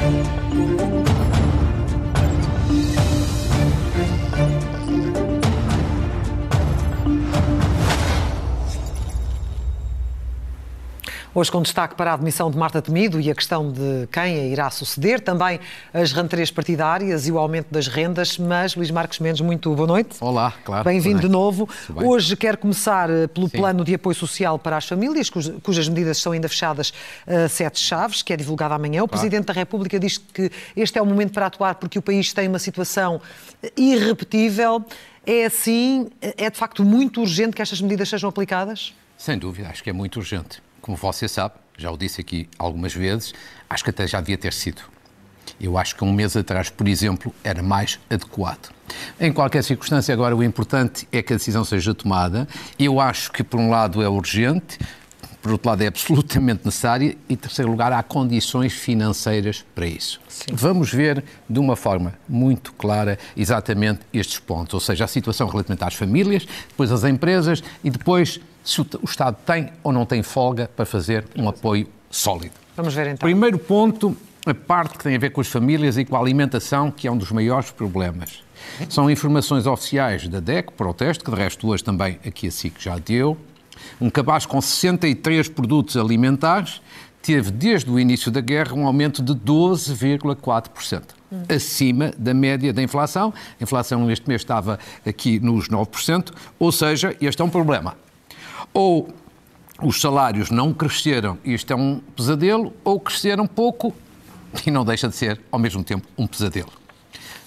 Thank you. Hoje com destaque para a admissão de Marta Temido e a questão de quem a irá suceder, também as rentrées partidárias e o aumento das rendas, mas Luís Marcos Mendes, muito boa noite. Olá, claro. Bem-vindo de novo. Hoje quero começar eh, pelo Sim. plano de apoio social para as famílias, cujas medidas são ainda fechadas a sete chaves, que é divulgado amanhã. O claro. Presidente da República diz que este é o momento para atuar porque o país tem uma situação irrepetível. É assim, é de facto muito urgente que estas medidas sejam aplicadas? Sem dúvida, acho que é muito urgente como você sabe, já o disse aqui algumas vezes, acho que até já devia ter sido. Eu acho que um mês atrás, por exemplo, era mais adequado. Em qualquer circunstância, agora o importante é que a decisão seja tomada. Eu acho que, por um lado, é urgente, por outro lado, é absolutamente necessária e, em terceiro lugar, há condições financeiras para isso. Sim. Vamos ver de uma forma muito clara exatamente estes pontos, ou seja, a situação relativamente às famílias, depois às empresas e depois se o, Estado tem ou não tem folga para fazer um apoio sólido. Vamos ver então. Primeiro ponto, a parte que tem a ver com as famílias e com a alimentação, que é um dos maiores problemas. São informações oficiais da DEC, protesto, que de resto hoje também aqui a SIC já deu. Um cabaz com 63 produtos alimentares teve, desde o início da guerra, um aumento de 12,4%. Hum. Acima da média da inflação. A inflação neste mês estava aqui nos 9%, ou seja, este é um problema ou os salários não cresceram e isto é um pesadelo, ou cresceram pouco e não deixa de ser, ao mesmo tempo, um pesadelo.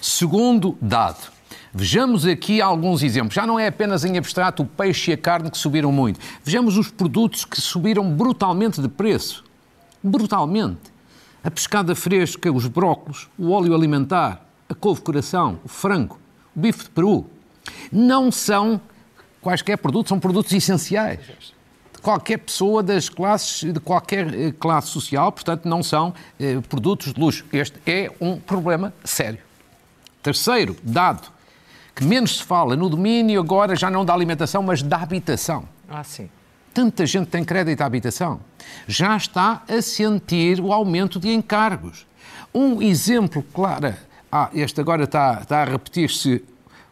Segundo dado, vejamos aqui alguns exemplos. Já não é apenas em abstrato o peixe e a carne que subiram muito. Vejamos os produtos que subiram brutalmente de preço. Brutalmente. A pescada fresca, os brócolos, o óleo alimentar, a couve-coração, o frango, o bife de peru. Não são quaisquer produtos, são produtos essenciais de qualquer pessoa das classes, de qualquer eh, classe social, portanto, não são eh, produtos de luxo. Este é um problema sério. Terceiro dado, que menos se fala no domínio agora já não da alimentação, mas da habitação. Ah, sim. Tanta gente tem crédito à habitação. Já está a sentir o aumento de encargos. Um exemplo claro, ah, este agora está, está a repetir-se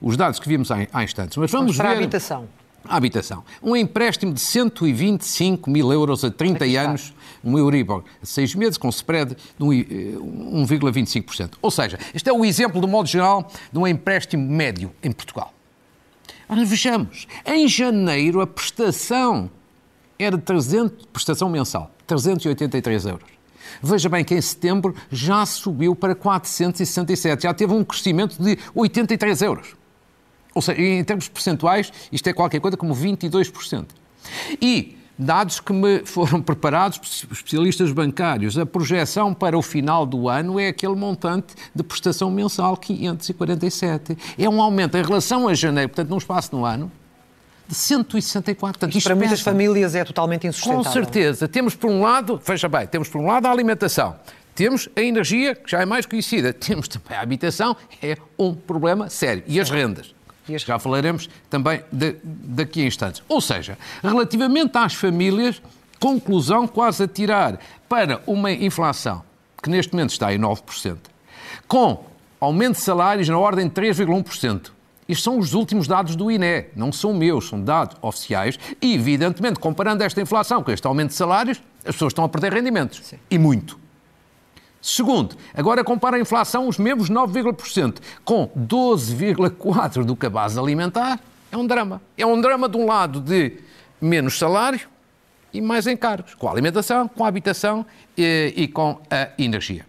os dados que vimos há, há instantes. Mas vamos, vamos para ver... a habitação. A habitação. Um empréstimo de 125 mil euros a 30 anos, um Euribor a 6 meses, com spread de 1,25%. Ou seja, este é o exemplo, do modo geral, de um empréstimo médio em Portugal. Ora, vejamos, em janeiro a prestação era 300, prestação mensal, 383 euros. Veja bem que em setembro já subiu para 467, já teve um crescimento de 83 euros. Ou seja, em termos percentuais, isto é qualquer coisa como 22%. E dados que me foram preparados por especialistas bancários, a projeção para o final do ano é aquele montante de prestação mensal 547. É um aumento em relação a janeiro, portanto, num espaço no ano, de 164. Portanto, isto para muitas famílias é totalmente insustentável. Com certeza. Temos por um lado, veja bem, temos por um lado a alimentação. Temos a energia, que já é mais conhecida. Temos também a habitação, é um problema sério. E as rendas. Já falaremos também de, daqui a instantes. Ou seja, relativamente às famílias, conclusão quase a tirar para uma inflação que neste momento está em 9%, com aumento de salários na ordem de 3,1%. Estes são os últimos dados do INE, não são meus, são dados oficiais. E, evidentemente, comparando esta inflação com este aumento de salários, as pessoas estão a perder rendimentos. Sim. E muito. Segundo, agora compara a inflação, os mesmos 9,% com 12,4% do cabaz alimentar, é um drama. É um drama de um lado de menos salário e mais encargos, com a alimentação, com a habitação e, e com a energia.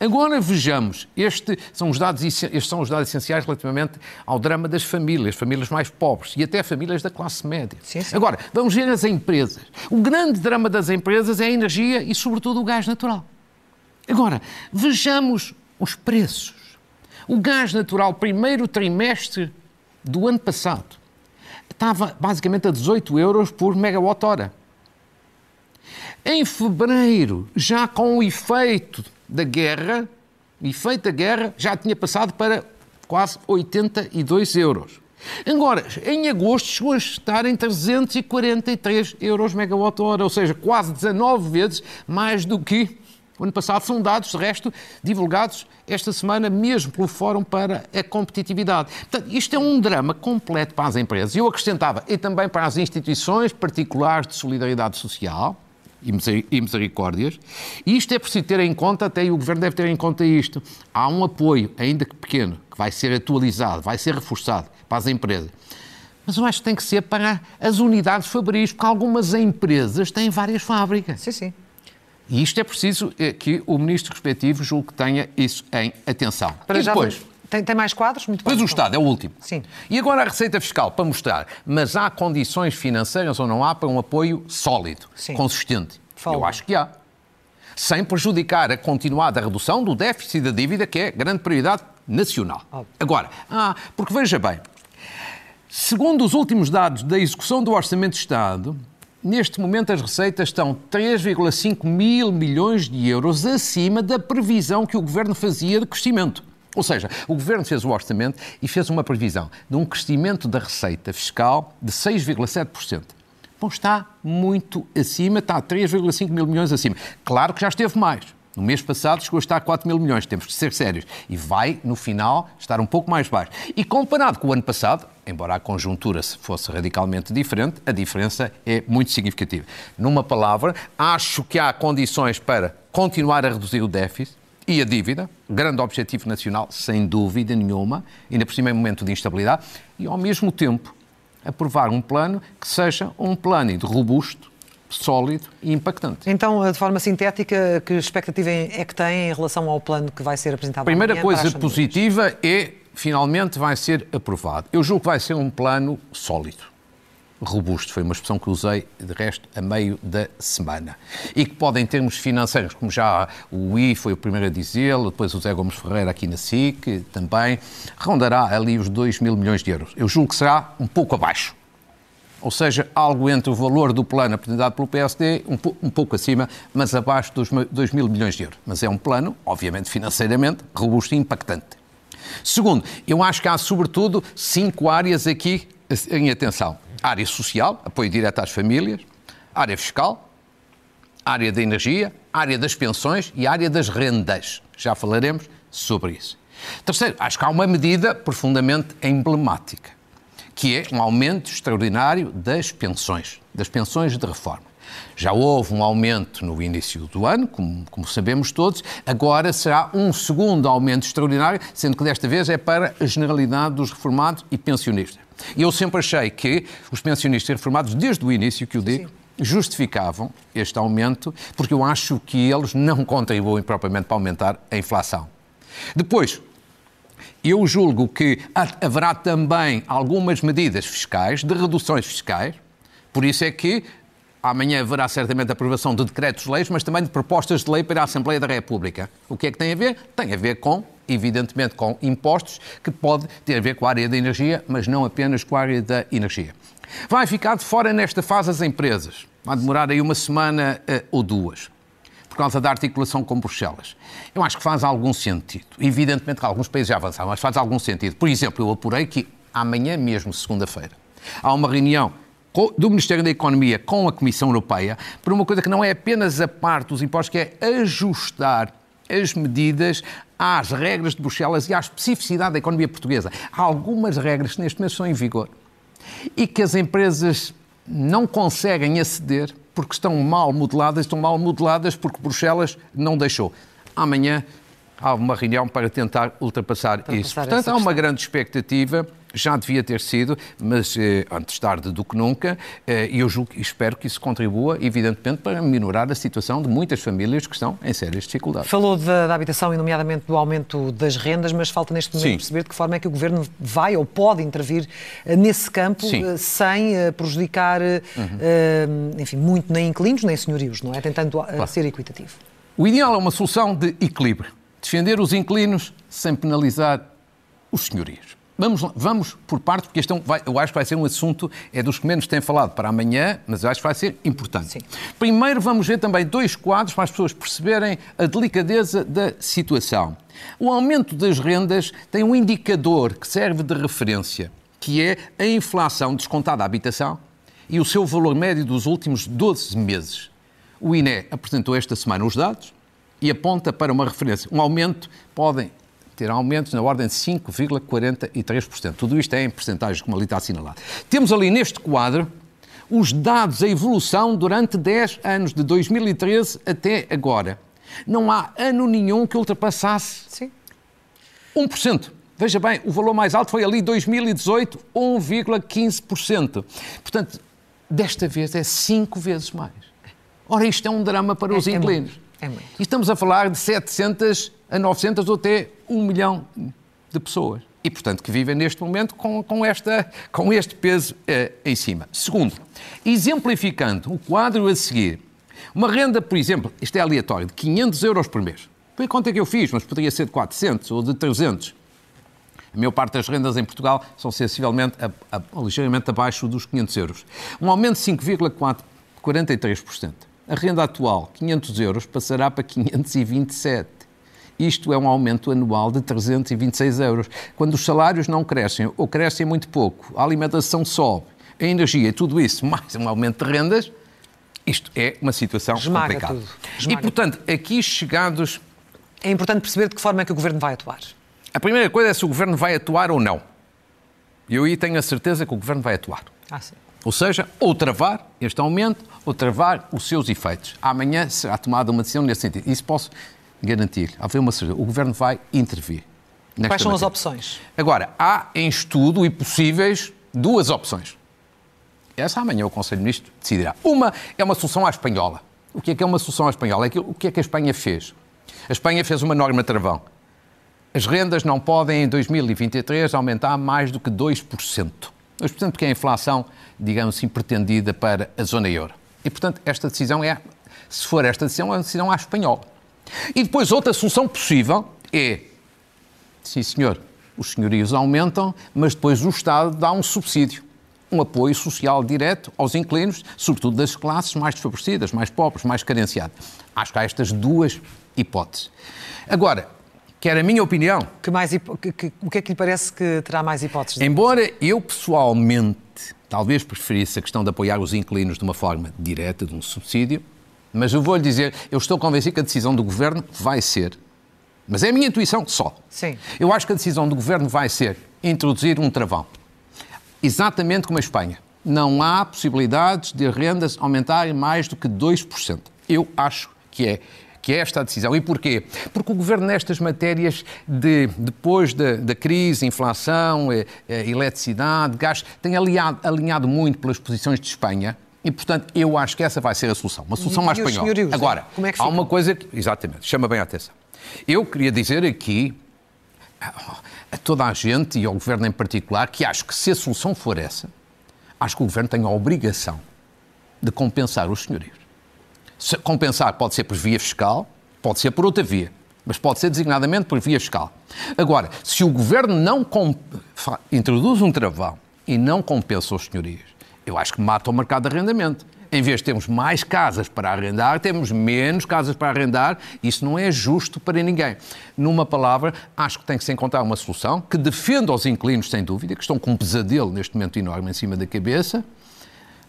Agora vejamos, este são os dados, estes são os dados essenciais relativamente ao drama das famílias, famílias mais pobres e até famílias da classe média. Sim, sim. Agora, vamos ver as empresas. O grande drama das empresas é a energia e, sobretudo, o gás natural. Agora, vejamos os preços. O gás natural, primeiro trimestre do ano passado, estava basicamente a 18 euros por megawatt-hora. Em fevereiro, já com o efeito da guerra, efeito da guerra, já tinha passado para quase 82 euros. Agora, em agosto chegou a estar em 343 euros megawatt-hora, ou seja, quase 19 vezes mais do que O ano passado são dados, de resto, divulgados esta semana mesmo pelo Fórum para a Competitividade. Portanto, isto é um drama completo para as empresas. Eu acrescentava, e também para as instituições particulares de solidariedade social, e misericórdias. Isto é preciso ter em conta, até e o Governo deve ter em conta isto. Há um apoio, ainda que pequeno, que vai ser atualizado, vai ser reforçado para as empresas. Mas eu acho que tem que ser para as unidades fabris, porque algumas empresas têm várias fábricas. Sim, sim. E isto é preciso eh, que o ministro respectivo julgue que tenha isso em atenção. Para e depois... Tem, tem, mais quadros? Muito Depois o Estado é o último. Sim. E agora a Receita Fiscal, para mostrar, mas há condições financeiras ou não há para um apoio sólido, Sim. consistente? Fala. Eu acho que há. Sem prejudicar a continuada redução do déficit da dívida, que é grande prioridade nacional. Óbvio. Agora, ah, porque veja bem, segundo os últimos dados da execução do Orçamento de Estado, neste momento as receitas estão 3,5 mil milhões de euros acima da previsão que o Governo fazia de crescimento. Ou seja, o Governo fez o orçamento e fez uma previsão de um crescimento da receita fiscal de 6,7%. Bom, está muito acima, está a 3,5 mil milhões acima. Claro que já esteve mais. No mês passado chegou a estar a 4 mil milhões, temos que ser sérios. E vai, no final, estar um pouco mais baixo. E comparado com o ano passado, embora a conjuntura fosse radicalmente diferente, a diferença é muito significativa. Numa palavra, acho que há condições para continuar a reduzir o déficit, e a dívida, grande objetivo nacional, sem dúvida nenhuma, ainda por cima em momento de instabilidade, e ao mesmo tempo aprovar um plano que seja um plano robusto, sólido e impactante. Então, de forma sintética, que expectativa é que tem em relação ao plano que vai ser apresentado? A primeira coisa positiva é, finalmente, vai ser aprovado. Eu julgo que vai ser um plano sólido robusto, foi uma expressão que usei, de resto, a meio da semana. E que pode, em termos financeiros, como já o I foi o primeiro a dizê-lo, depois o Zé Gomes Ferreira aqui na SIC também, rondará ali os 2 mil milhões de euros. Eu julgo que será um pouco abaixo. Ou seja, algo entre o valor do plano apresentado pelo PSD, um, um pouco acima, mas abaixo dos 2 mil milhões de euros. Mas é um plano, obviamente, financeiramente, robusto e impactante. Segundo, eu acho que há, sobretudo, cinco áreas aqui em atenção área social, apoio direto às famílias, área fiscal, área da energia, área das pensões e área das rendas. Já falaremos sobre isso. Terceiro, acho que há uma medida profundamente emblemática, que é um aumento extraordinário das pensões, das pensões de reforma. Já houve um aumento no início do ano, como, como, sabemos todos, agora será um segundo aumento extraordinário, sendo que desta vez é para a generalidade dos reformados e pensionistas. E eu sempre achei que os pensionistas reformados, desde o início que o digo, Sim justificavam este aumento, porque eu acho que eles não contribuem propriamente para aumentar a inflação. Depois, eu julgo que haverá também algumas medidas fiscais, de reduções fiscais, por isso é que amanhã haverá certamente aprovação de decretos-leis, mas também de propostas de lei para a Assembleia da República. O que é que tem a ver? Tem a ver com evidentemente com impostos, que pode ter a ver com a área da energia, mas não apenas com a área da energia. Vai ficar de fora nesta fase as empresas. Vai demorar aí uma semana uh, ou duas, por causa da articulação com Bruxelas. Eu acho que faz algum sentido. Evidentemente que alguns países já avançaram, mas faz algum sentido. Por exemplo, eu apurei que amanhã mesmo, segunda-feira, há uma reunião do Ministério da Economia com a Comissão Europeia por uma coisa que não é apenas a parte dos impostos, que é ajustar as medidas às regras de Bruxelas e à especificidade da economia portuguesa. Há algumas regras que neste momento estão em vigor e que as empresas não conseguem aceder porque estão mal modeladas, estão mal modeladas porque Bruxelas não deixou. Amanhã há uma reunião para tentar ultrapassar, ultrapassar isso. Portanto, há uma grande expectativa já devia ter sido, mas eh, antes tarde do que nunca, eh, e eu julgo espero que isso contribua, evidentemente, para minorar a situação de muitas famílias que estão em sérias dificuldades. Falou da, da habitação e, nomeadamente, do aumento das rendas, mas falta neste momento Sim. perceber de que forma é que o Governo vai ou pode intervir eh, nesse campo Sim. sem prejudicar, uhum. enfim, muito nem inquilinos nem senhorios, não é? Tentando claro. ser equitativo. O ideal é uma solução de equilíbrio. Defender os inquilinos sem penalizar os senhorios. Vamos, vamos por parte, porque este é um, vai, eu acho que vai ser um assunto, é dos que menos têm falado para amanhã, mas eu acho que vai ser importante. Sim. Primeiro vamos ver também dois quadros para as pessoas perceberem a delicadeza da situação. O aumento das rendas tem um indicador que serve de referência, que é a inflação descontada à habitação e o seu valor médio dos últimos 12 meses. O INE apresentou esta semana os dados e aponta para uma referência. Um aumento, podem ter aumentos na ordem de 5,43%. Tudo isto é em percentagens, como ali está assinalado. Temos ali neste quadro os dados, a evolução durante 10 anos, de 2013 até agora. Não há ano nenhum que ultrapassasse Sim. 1%. Veja bem, o valor mais alto foi ali 2018, 1,15%. Portanto, desta vez é cinco vezes mais. Ora, isto é um drama para é, os inquilinos. É é muito. E estamos a falar de 700 a 900 ou até 1 milhão de pessoas. E, portanto, que vivem neste momento com, com, esta, com este peso eh, em cima. Segundo, exemplificando o quadro a seguir, uma renda, por exemplo, isto é aleatório, de 500 euros por mês. Foi a conta que eu fiz, mas poderia ser de 400 ou de 300. A maior parte das rendas em Portugal são sensivelmente, a, a, ligeiramente abaixo dos 500 euros. Um aumento de 5,43%. A renda atual, 500 euros, passará para 527. Isto é um aumento anual de 326 euros. Quando os salários não crescem ou crescem muito pouco, a alimentação sobe, a energia, tudo isso, mais um aumento de rendas, isto é uma situação Esmaga complicada. Tudo. Esmaga. E, portanto, aqui chegados... É importante perceber de que forma é que o Governo vai atuar. A primeira coisa é se o Governo vai atuar ou não. E eu aí tenho a certeza que o Governo vai atuar. Ah, sim. Ou seja, ou travar este aumento, ou travar os seus efeitos. Amanhã será tomada uma decisão nesse sentido. Isso posso garantir. Haver uma certeza. O Governo vai intervir. Quais são matéria. as opções? Agora, há em estudo e possíveis duas opções. Essa amanhã o Conselho de Ministros decidirá. Uma é uma solução à espanhola. O que é que é uma solução à espanhola? É o que é que a Espanha fez? A Espanha fez uma norma travão as rendas não podem, em 2023, aumentar mais do que 2%. 2% porque é a inflação, digamos assim, pretendida para a zona euro. E, portanto, esta decisão é, se for esta decisão, é uma decisão à espanhola. E depois, outra solução possível é, sim senhor, os senhorios aumentam, mas depois o Estado dá um subsídio, um apoio social direto aos inquilinos, sobretudo das classes mais desfavorecidas, mais pobres, mais carenciadas. Acho que há estas duas hipóteses. Agora, Quer a minha opinião? Que mais, que, que, o que é que lhe parece que terá mais hipóteses? Embora eu pessoalmente talvez preferisse a questão de apoiar os inquilinos de uma forma direta, de um subsídio, mas eu vou-lhe dizer, eu estou convencido que a decisão do Governo vai ser, mas é a minha intuição só. Sim. Eu acho que a decisão do Governo vai ser introduzir um travão. Exatamente como a Espanha. Não há possibilidades de rendas aumentarem mais do que 2%. Eu acho que é que é esta a decisão. E porquê? Porque o Governo, nestas matérias, de, depois da, da crise, inflação, eh, eh, eletricidade, gás, tem aliado, alinhado muito pelas posições de Espanha. E, portanto, eu acho que essa vai ser a solução. Uma solução e, mais espanhola. Agora, como é que há uma coisa que, exatamente, chama bem a atenção. Eu queria dizer aqui a toda a gente e ao Governo em particular que acho que se a solução for essa, acho que o Governo tem a obrigação de compensar os senhorios. Compensar pode ser por via fiscal, pode ser por outra via, mas pode ser designadamente por via fiscal. Agora, se o governo não introduz um travão e não compensa os senhorios, eu acho que mata o mercado de arrendamento. Em vez de termos mais casas para arrendar, temos menos casas para arrendar. Isso não é justo para ninguém. Numa palavra, acho que tem que se encontrar uma solução que defenda os inquilinos, sem dúvida, que estão com um pesadelo neste momento enorme em cima da cabeça,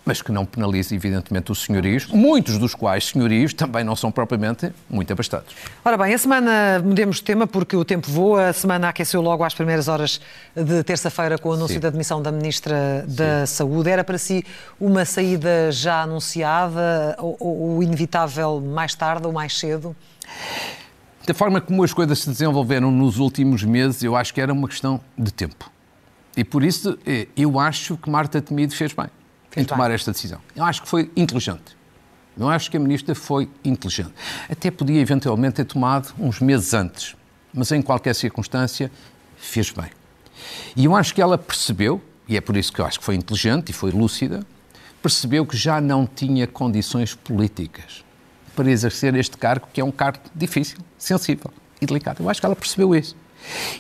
mas que não penalize, evidentemente, os senhorios, muitos dos quais senhorios também não são propriamente muito abastados. Ora bem, a semana mudemos de tema porque o tempo voa, a semana aqueceu logo às primeiras horas de terça-feira com o anúncio Sim. da demissão da Ministra Sim. da Saúde. Era para si uma saída já anunciada ou, ou inevitável mais tarde ou mais cedo? Da forma como as coisas se desenvolveram nos últimos meses, eu acho que era uma questão de tempo. E por isso, eh, eu acho que Marta Temido fez bem em tomar esta decisão. Eu acho que foi inteligente. Eu acho que a ministra foi inteligente. Até podia eventualmente ter tomado uns meses antes, mas em qualquer circunstância fez bem. E eu acho que ela percebeu, e é por isso que eu acho que foi inteligente e foi lúcida, percebeu que já não tinha condições políticas para exercer este cargo, que é um cargo difícil, sensível e delicado. Eu acho que ela percebeu isso.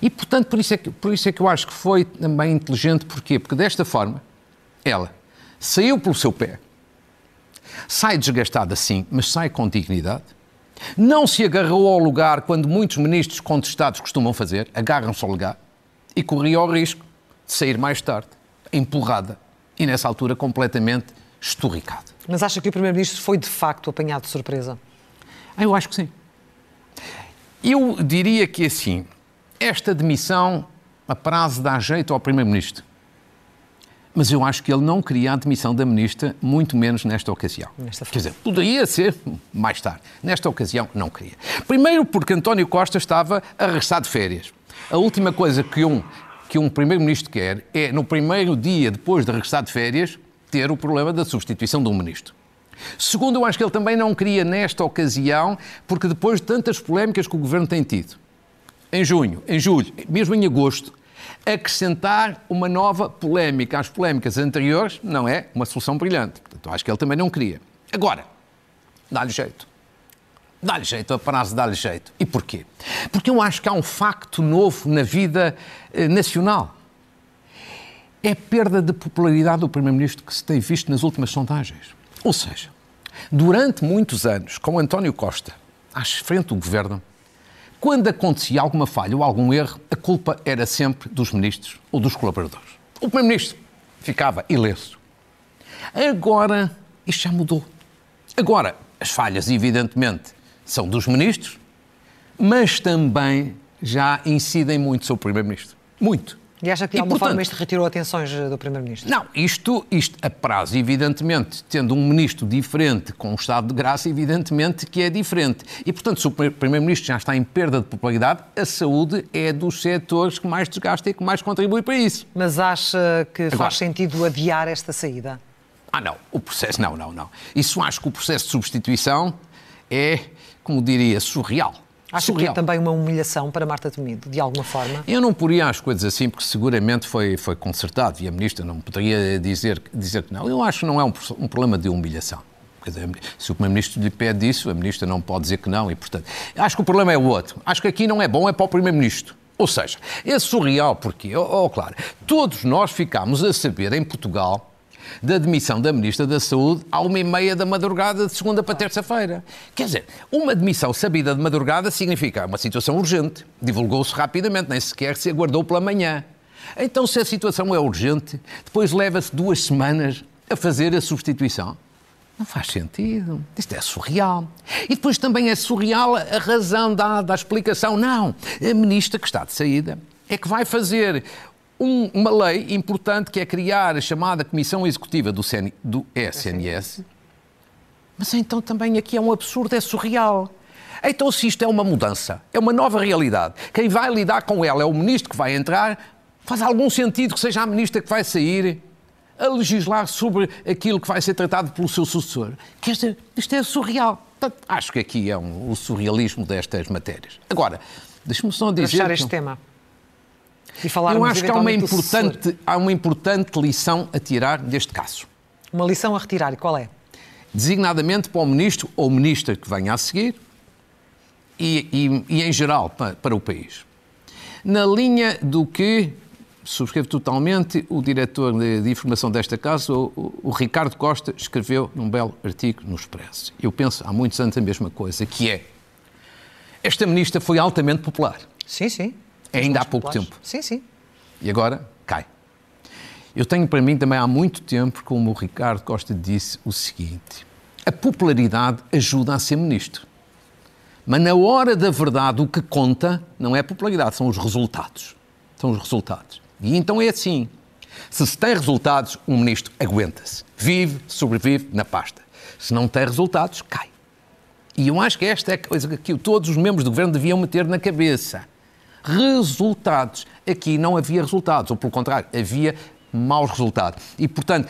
E, portanto, por isso é que, por isso é que eu acho que foi também inteligente. Porquê? Porque desta forma, ela saiu pelo seu pé, sai desgastada sim, mas sai com dignidade. Não se agarrou ao lugar quando muitos ministros contestados costumam fazer, agarram-se ao lugar e corria o risco de sair mais tarde, empurrada e nessa altura completamente esturricada. Mas acha que o Primeiro-Ministro foi de facto apanhado de surpresa? Eu acho que sim. Eu diria que assim, esta demissão a prazo dá jeito ao Primeiro-Ministro. Mas eu acho que ele não queria a demissão da ministra, muito menos nesta ocasião. Nesta Quer dizer, poderia ser mais tarde. Nesta ocasião, não queria. Primeiro, porque António Costa estava a regressar de férias. A última coisa que um, que um Primeiro-Ministro quer é, no primeiro dia depois de regressar de férias, ter o problema da substituição de um Ministro. Segundo, eu acho que ele também não queria nesta ocasião, porque depois de tantas polémicas que o Governo tem tido, em junho, em julho, mesmo em agosto, acrescentar uma nova polémica às polémicas anteriores não é uma solução brilhante. Portanto, acho que ele também não queria. Agora, dá-lhe jeito. Dá-lhe jeito, a prazo dá-lhe jeito. E porquê? Porque eu acho que há um facto novo na vida eh, nacional. É a perda de popularidade do Primeiro-Ministro que se tem visto nas últimas sondagens. Ou seja, durante muitos anos, com António Costa à frente do governo, quando acontecia alguma falha ou algum erro, a culpa era sempre dos ministros ou dos colaboradores. O Primeiro-Ministro ficava ileso. Agora, isto já mudou. Agora, as falhas, evidentemente, são dos ministros, mas também já incidem muito sobre o Primeiro-Ministro. Muito. E acha que de alguma forma isto retirou atenções do Primeiro-Ministro? Não, isto, isto a prazo, evidentemente, tendo um ministro diferente com um estado de graça, evidentemente que é diferente. E, portanto, se o Primeiro-Ministro já está em perda de popularidade, a saúde é dos setores que mais desgasta e que mais contribui para isso. Mas acha que Agora, faz sentido adiar esta saída? Ah, não. O processo, não, não, não. Isso acho que o processo de substituição é, como diria, surreal. Surreal. que é também uma humilhação para Marta Temido, de alguma forma? Eu não poria as coisas assim, porque seguramente foi, foi consertado e a Ministra não poderia dizer, dizer que não. Eu acho que não é um, um problema de humilhação. Dizer, se o Primeiro-Ministro lhe pede isso, a Ministra não pode dizer que não e, portanto... Acho que o problema é o outro. Acho que aqui não é bom, é para o Primeiro-Ministro. Ou seja, é surreal porque, oh, oh, claro, todos nós ficámos a saber em Portugal da demissão da Ministra da Saúde à uma e meia da madrugada de segunda para terça-feira. Quer dizer, uma demissão sabida de madrugada significa uma situação urgente. Divulgou-se rapidamente, nem sequer se aguardou pela manhã. Então, se a situação é urgente, depois leva-se duas semanas a fazer a substituição. Não faz sentido. Isto é surreal. E depois também é surreal a razão dada, a explicação. Não. A ministra que está de saída é que vai fazer um, uma lei importante que é criar a chamada Comissão Executiva do, CN, do SNS. Mas então também aqui é um absurdo, é surreal. Então, se isto é uma mudança, é uma nova realidade, quem vai lidar com ela é o ministro que vai entrar, faz algum sentido que seja a ministra que vai sair a legislar sobre aquilo que vai ser tratado pelo seu sucessor. Quer dizer, isto é surreal. Portanto, acho que aqui é um, o surrealismo destas matérias. Agora, deixe-me só dizer. Fechar este que... tema. E Eu acho que há uma, importante, há uma importante lição a tirar deste caso. Uma lição a retirar, e qual é? Designadamente para o ministro ou ministra que venha a seguir e, e, e em geral para, para o país. Na linha do que subscrevo totalmente, o diretor de, de informação desta casa, o, o, Ricardo Costa, escreveu num belo artigo no Expresso. Eu penso há muitos anos a mesma coisa, que é esta ministra foi altamente popular. Sim, sim. É ainda há pouco tempo. Sim, sim. E agora cai. Eu tenho para mim também há muito tempo, como o Ricardo Costa disse, o seguinte: a popularidade ajuda a ser ministro. Mas na hora da verdade, o que conta não é a popularidade, são os resultados. São os resultados. E então é assim. Se se tem resultados, um ministro aguenta-se. Vive, sobrevive na pasta. Se não tem resultados, cai. E eu acho que esta é a coisa que todos os membros do governo deviam meter na cabeça resultados. Aqui não havia resultados, ou pelo contrário, havia maus resultados. E, portanto,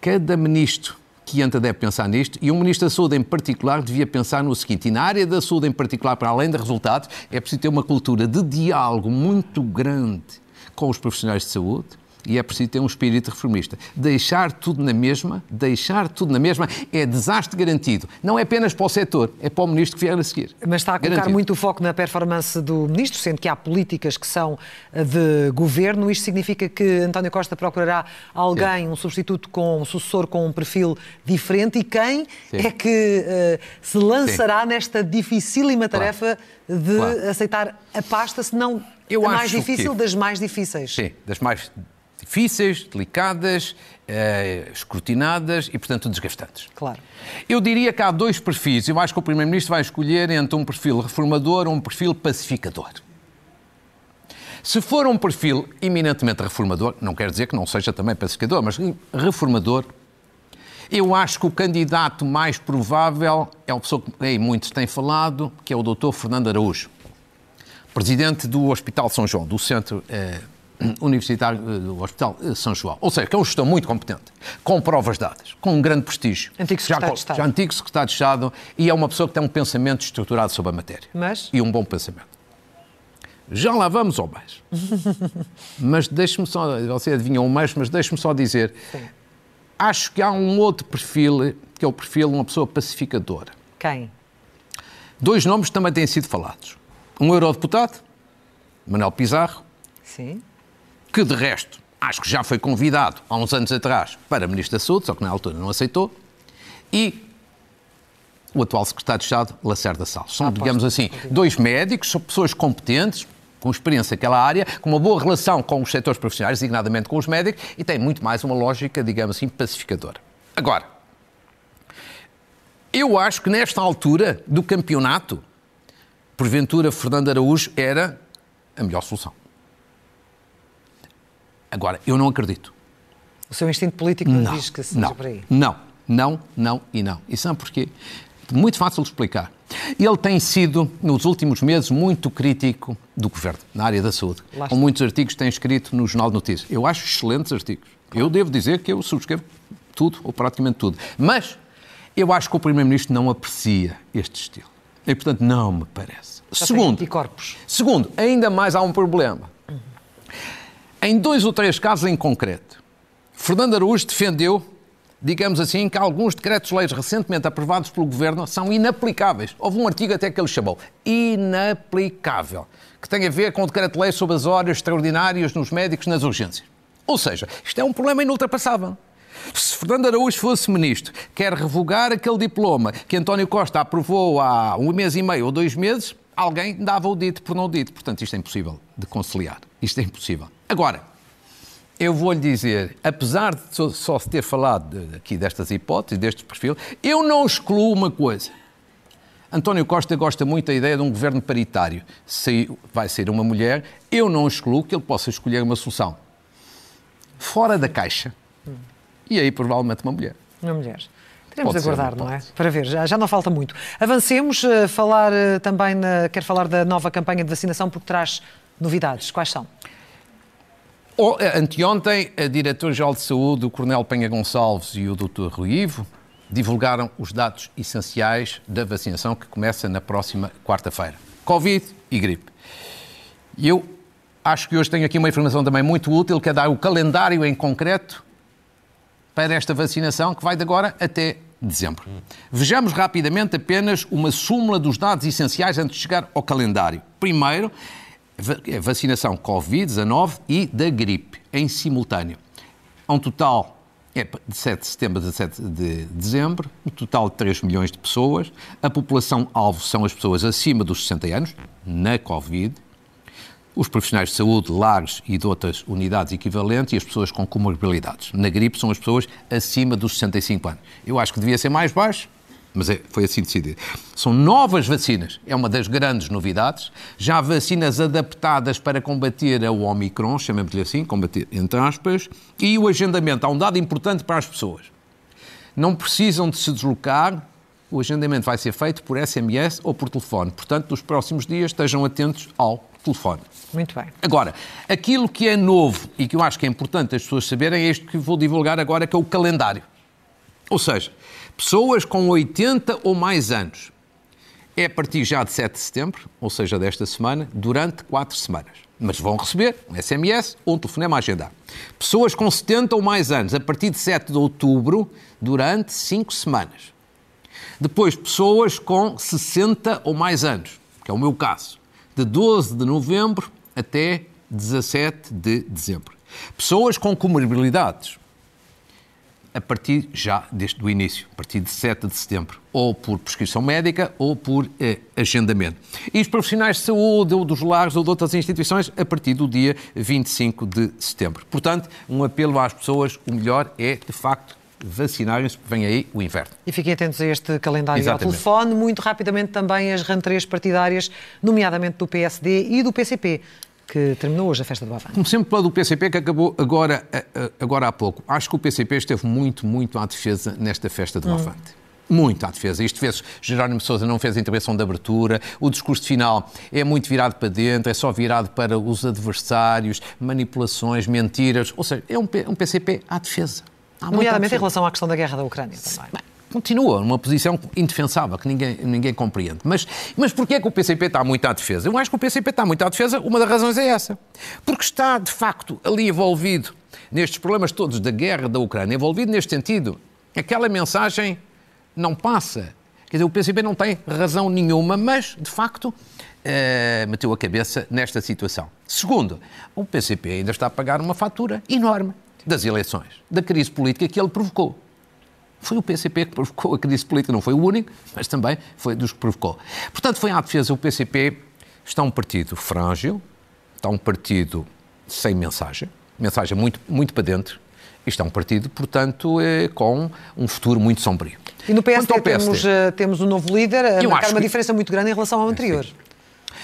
cada ministro que entra deve pensar nisto e um Ministro da Saúde em particular devia pensar no seguinte, e na área da saúde em particular, para além de resultados, é preciso ter uma cultura de diálogo muito grande com os profissionais de saúde, e é preciso ter um espírito reformista. Deixar tudo na mesma, deixar tudo na mesma, é desastre garantido. Não é apenas para o setor, é para o ministro que vier a seguir. Mas está a colocar garantido. muito o foco na performance do ministro, sendo que há políticas que são eh, de governo. Isto significa que António Costa procurará alguém, Sim. um substituto com um sucessor com um perfil diferente. E quem Sim. é que uh, se lançará Sim. nesta dificílima tarefa claro. de claro. aceitar a pasta, se não eu a mais difícil que... das mais difíceis? Sim, das mais difíceis, delicadas, eh, escrutinadas e, portanto, desgastantes. Claro. Eu diria que há dois perfis. Eu acho que o Primeiro-Ministro vai escolher entre um perfil reformador ou um perfil pacificador. Se for um perfil eminentemente reformador, não quer dizer que não seja também pacificador, mas reformador, eu acho que o candidato mais provável é uma pessoa que muitos têm falado, que é o Dr. Fernando Araújo, presidente do Hospital São João, do Centro eh, Universitário eh, do Hospital eh, São João. Ou seja, que é um gestor muito competente, com provas dadas, com um grande prestígio. Antigo secretário já, de Estado. Já antigo secretário de Estado e é uma pessoa que tem um pensamento estruturado sobre a matéria. Mas? E um bom pensamento. Já lá vamos ao mais. mas deixe-me só, você adivinhou o mais, mas deixe-me só dizer, Sim. acho que há um outro perfil, que é o perfil de uma pessoa pacificadora. Quem? Dois nomes também têm sido falados. Um eurodeputado, Manuel Pizarro, Sim. Que de resto acho que já foi convidado há uns anos atrás para Ministro da Saúde, só que na altura não aceitou, e o atual Secretário de Estado, Lacerda Salles. São, ah, digamos assim, dois médicos, são pessoas competentes, com experiência naquela área, com uma boa relação com os setores profissionais, designadamente com os médicos, e tem muito mais uma lógica, digamos assim, pacificadora. Agora, eu acho que nesta altura do campeonato, porventura Fernando Araújo era a melhor solução. Agora, eu não acredito. O seu instinto político não, diz que seja não, por aí? Não, não, não e não. E sabe porquê? Muito fácil de explicar. Ele tem sido, nos últimos meses, muito crítico do governo, na área da saúde. Com muitos artigos que tem escrito no Jornal de Notícias. Eu acho excelentes artigos. Eu devo dizer que eu subscrevo tudo, ou praticamente tudo. Mas eu acho que o Primeiro-Ministro não aprecia este estilo. E, portanto, não me parece. Já segundo, segundo, ainda mais há um problema. Em dois ou três casos em concreto, Fernando Araújo defendeu digamos assim, que alguns decretos-leis recentemente aprovados pelo Governo são inaplicáveis. Houve um artigo até que ele chamou inaplicável, que tem a ver com o decreto-lei sobre as horas extraordinárias nos médicos nas urgências. Ou seja, isto é um problema inultrapassável. Se Fernando Araújo fosse ministro, quer revogar aquele diploma que António Costa aprovou há um mês e meio ou dois meses, alguém dava o dito por não dito. Portanto, isto é impossível de conciliar. Isto é impossível. Agora, eu vou-lhe dizer, apesar de só se ter falado aqui destas hipóteses, deste perfil, eu não excluo uma coisa. António Costa gosta muito da ideia de um governo paritário. Se vai ser uma mulher, eu não excluo que ele possa escolher uma solução fora da caixa. E aí, provavelmente, uma mulher. Uma mulher. Teremos de aguardar, não é? Para ver, já, já não falta muito. Avancemos, uh, falar uh, também, na, quero falar da nova campanha de vacinação, porque traz novidades. Quais são? Eh, anteontem, a Diretora-Geral de Saúde, o Coronel Penha Gonçalves e o Dr. Rui Ivo, divulgaram os dados essenciais da vacinação que começa na próxima quarta-feira. Covid e gripe. E eu acho que hoje tenho aqui uma informação também muito útil, que é dar o calendário em concreto para esta vacinação, que vai de agora até dezembro. Vejamos rapidamente apenas uma súmula dos dados essenciais antes de chegar ao calendário. Primeiro, vacinação Covid-19 e da gripe, em simultâneo. Um total é de 7 de setembro a 17 de dezembro, um total de 3 milhões de pessoas. A população-alvo são as pessoas acima dos 60 anos, na Covid, os profissionais de saúde, lares e de outras unidades equivalentes e as pessoas com comorbilidades. Na gripe são as pessoas acima dos 65 anos. Eu acho que devia ser mais baixo, mas é, foi assim decidido. São novas vacinas, é uma das grandes novidades. Já vacinas adaptadas para combater a Omicron, chamemos-lhe assim, combater entre aspas, e o agendamento. Há um dado importante para as pessoas. Não precisam de se deslocar, o agendamento vai ser feito por SMS ou por telefone. Portanto, nos próximos dias estejam atentos ao telefone. Muito bem. Agora, aquilo que é novo e que eu acho que é importante as pessoas saberem é isto que vou divulgar agora, que é o calendário. Ou seja, Pessoas com 80 ou mais anos. É a partir já de 7 de setembro, ou seja, desta semana, durante 4 semanas. Mas vão receber um SMS ou um telefonema a agendar. Pessoas com 70 ou mais anos, a partir de 7 de outubro, durante 5 semanas. Depois, pessoas com 60 ou mais anos, que é o meu caso, de 12 de novembro até 17 de dezembro. Pessoas com comorbilidades, a partir já desde o início, a partir de 7 de setembro, ou por prescrição médica ou por eh, agendamento. E os profissionais de saúde, ou dos lares, ou de outras instituições, a partir do dia 25 de setembro. Portanto, um apelo às pessoas, o melhor é, de facto, vacinarem-se, vem aí o inverno. E fiquem atentos a este calendário Exatamente. ao telefone. Muito rapidamente também as rentrées partidárias, nomeadamente do PSD e do PCP que terminou hoje a festa do Avante. Comecemos pela do PCP, que acabou agora, agora há pouco. Acho que o PCP esteve muito, muito à defesa nesta festa do hum. Avante muito à defesa. Isto fez, Jerónimo Sousa não fez a intervenção de abertura, o discurso final é muito virado para dentro, é só virado para os adversários, manipulações, mentiras, ou seja, é um, um PCP à defesa. Nomeadamente em relação à questão da guerra da Ucrânia também. Bem, continua numa posição indefensável, que ninguém, ninguém compreende. Mas, mas porquê é que o PCP está muito à defesa? Eu acho que o PCP está muito à defesa, uma das razões é essa. Porque está, de facto, ali envolvido nestes problemas todos da guerra da Ucrânia, envolvido neste sentido. Aquela mensagem não passa. Quer dizer, o PCP não tem razão nenhuma, mas, de facto, eh, meteu a cabeça nesta situação. Segundo, o PCP ainda está a pagar uma fatura enorme das eleições, da crise política que ele provocou. Foi o PCP que provocou a crise política, não foi o único, mas também foi dos que provocou. Portanto, foi à defesa. O PCP está um partido frágil, está um partido sem mensagem, mensagem muito, muito para dentro, e está um partido, portanto, é, com um futuro muito sombrio. E no PSD, PSD temos, uh, temos um novo líder, a marcar uma que... diferença muito grande em relação ao anterior. É,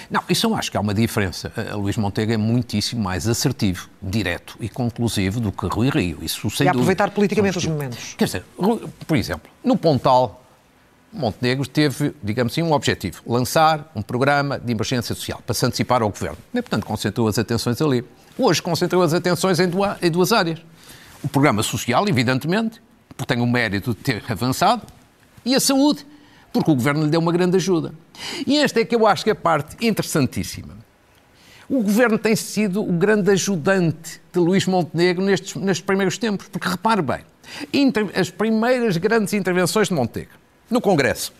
não, isso eu acho que há uma diferença. A Luís Montego é muitíssimo mais assertivo, direto e conclusivo do que Rui Rio. Isso sem e aproveitar politicamente os momentos. Quer dizer, por exemplo, no Pontal, Montenegro teve, digamos assim, um objetivo: lançar um programa de emergência social para se antecipar ao governo. E, portanto, concentrou as atenções ali. Hoje concentrou as atenções em, em duas áreas. O programa social, evidentemente, porque tem o mérito de ter avançado, e a saúde, porque o governo lhe deu uma grande ajuda. E esta é que eu acho que é a parte interessantíssima. O governo tem sido o grande ajudante de Luís Montenegro nestes, nestes primeiros tempos, porque repare bem, as primeiras grandes intervenções de Montenegro no Congresso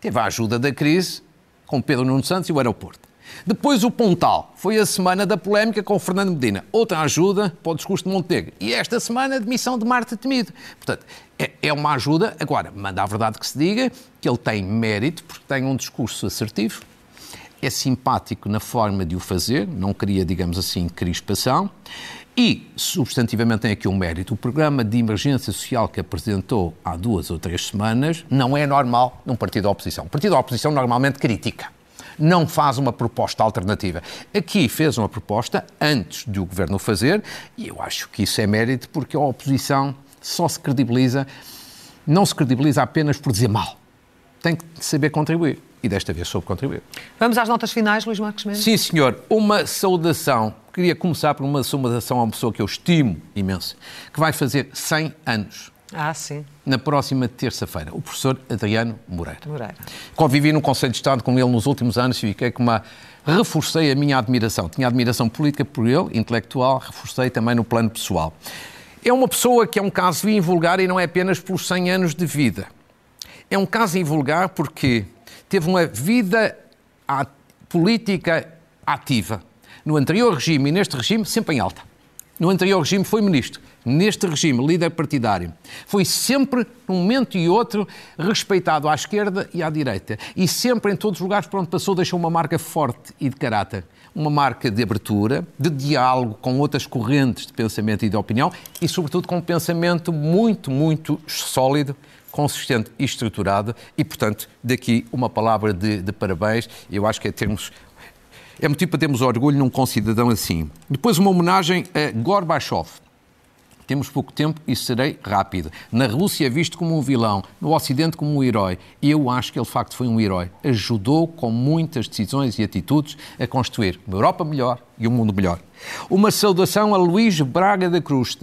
teve a ajuda da crise com Pedro Nuno Santos e o aeroporto. Depois o Pontal, foi a semana da polémica com Fernando Medina. Outra ajuda para o discurso de Montenegro. E esta semana a demissão de Marta Temido. Portanto, é, é uma ajuda. Agora, manda a verdade que se diga que ele tem mérito, porque tem um discurso assertivo, é simpático na forma de o fazer, não cria, digamos assim, crispação. E, substantivamente, tem aqui um mérito. O programa de emergência social que apresentou há duas ou três semanas não é normal num partido da oposição. O partido da oposição normalmente critica não faz uma proposta alternativa. Aqui fez uma proposta antes de o governo fazer e eu acho que isso é mérito porque a oposição só se credibiliza, não se credibiliza apenas por dizer mal. Tem que saber contribuir. E desta vez soube contribuir. Vamos às notas finais, Luís Marcos Mendes? Sim, senhor. Uma saudação. Queria começar por uma saudação a uma pessoa que eu estimo imenso, que vai fazer 100 anos. Ah, sim. Na próxima terça-feira, o professor Adriano Moreira. Moreira. Convivi no Conselho de Estado com ele nos últimos anos e fiquei com uma. Reforcei a minha admiração. Tinha admiração política por ele, intelectual, reforcei também no plano pessoal. É uma pessoa que é um caso invulgar e não é apenas pelos 100 anos de vida. É um caso invulgar porque teve uma vida política ativa. No anterior regime e neste regime, sempre em alta. No anterior regime foi ministro neste regime, líder partidário, foi sempre, num momento e outro, respeitado à esquerda e à direita. E sempre, em todos os lugares por onde passou, deixou uma marca forte e de caráter. Uma marca de abertura, de diálogo com outras correntes de pensamento e de opinião e, sobretudo, com um pensamento muito, muito sólido consistente e estruturado e, portanto, daqui uma palavra de, de parabéns. Eu acho que é termos é motivo para termos orgulho num concidadão assim. Depois uma homenagem a Gorbachev, temos pouco tempo e serei rápido. Na Rússia é visto como um vilão, no Ocidente como um herói. Eu acho que ele, de facto, foi um herói. Ajudou, com muitas decisões e atitudes, a construir uma Europa melhor e um mundo melhor. Uma saudação a Luís Braga da Cruz.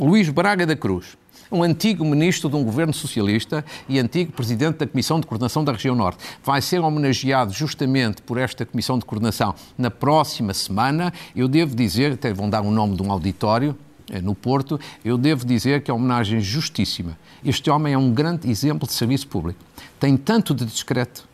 Luís Braga da Cruz um antigo ministro de um governo socialista e antigo presidente da Comissão de Coordenação da Região Norte. Vai ser homenageado justamente por esta Comissão de Coordenação na próxima semana. Eu devo dizer, até vão dar o nome de um auditório, no Porto, eu devo dizer que é uma homenagem justíssima. Este homem é um grande exemplo de serviço público. Tem tanto de discreto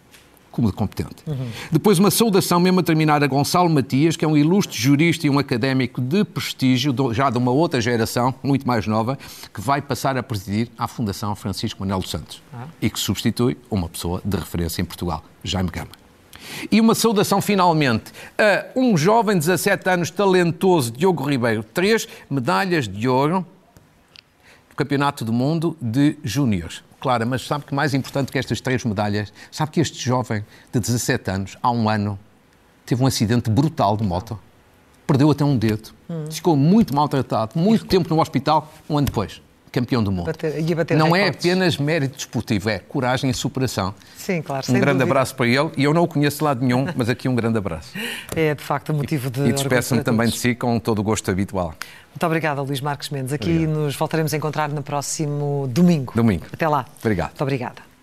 como de competente. Uhum. Depois, uma saudação mesmo a terminar a Gonçalo Matias, que é um ilustre jurista e um académico de prestígio, já de uma outra geração, muito mais nova, que vai passar a presidir a Fundação Francisco Manuel dos Santos ah. e que substitui uma pessoa de referência em Portugal, Jaime Gama. E uma saudação, finalmente, a um jovem de 17 anos, talentoso, Diogo Ribeiro. Três medalhas de ouro do Campeonato do Mundo de Júniores. Claro, mas sabe que mais importante que estas três medalhas, sabe que este jovem de 17 anos, há um ano, teve um acidente brutal de moto. Perdeu até um dedo. Hum. Ficou muito maltratado, muito tempo no hospital, um ano depois campeão do mundo. Bater, bater não é recordes. é apenas mérito desportivo, é coragem e superação. Sim, claro. Um grande dúvida. abraço para ele e eu não o conheço de lado nenhum, mas aqui um grande abraço. É de facto motivo de. E despeço-me também de si com todo o gosto habitual. Muito obrigada, Luís Marques Mendes. Aqui Obrigado. nos voltaremos a encontrar no próximo domingo. Domingo. Até lá. Obrigado. Muito obrigada.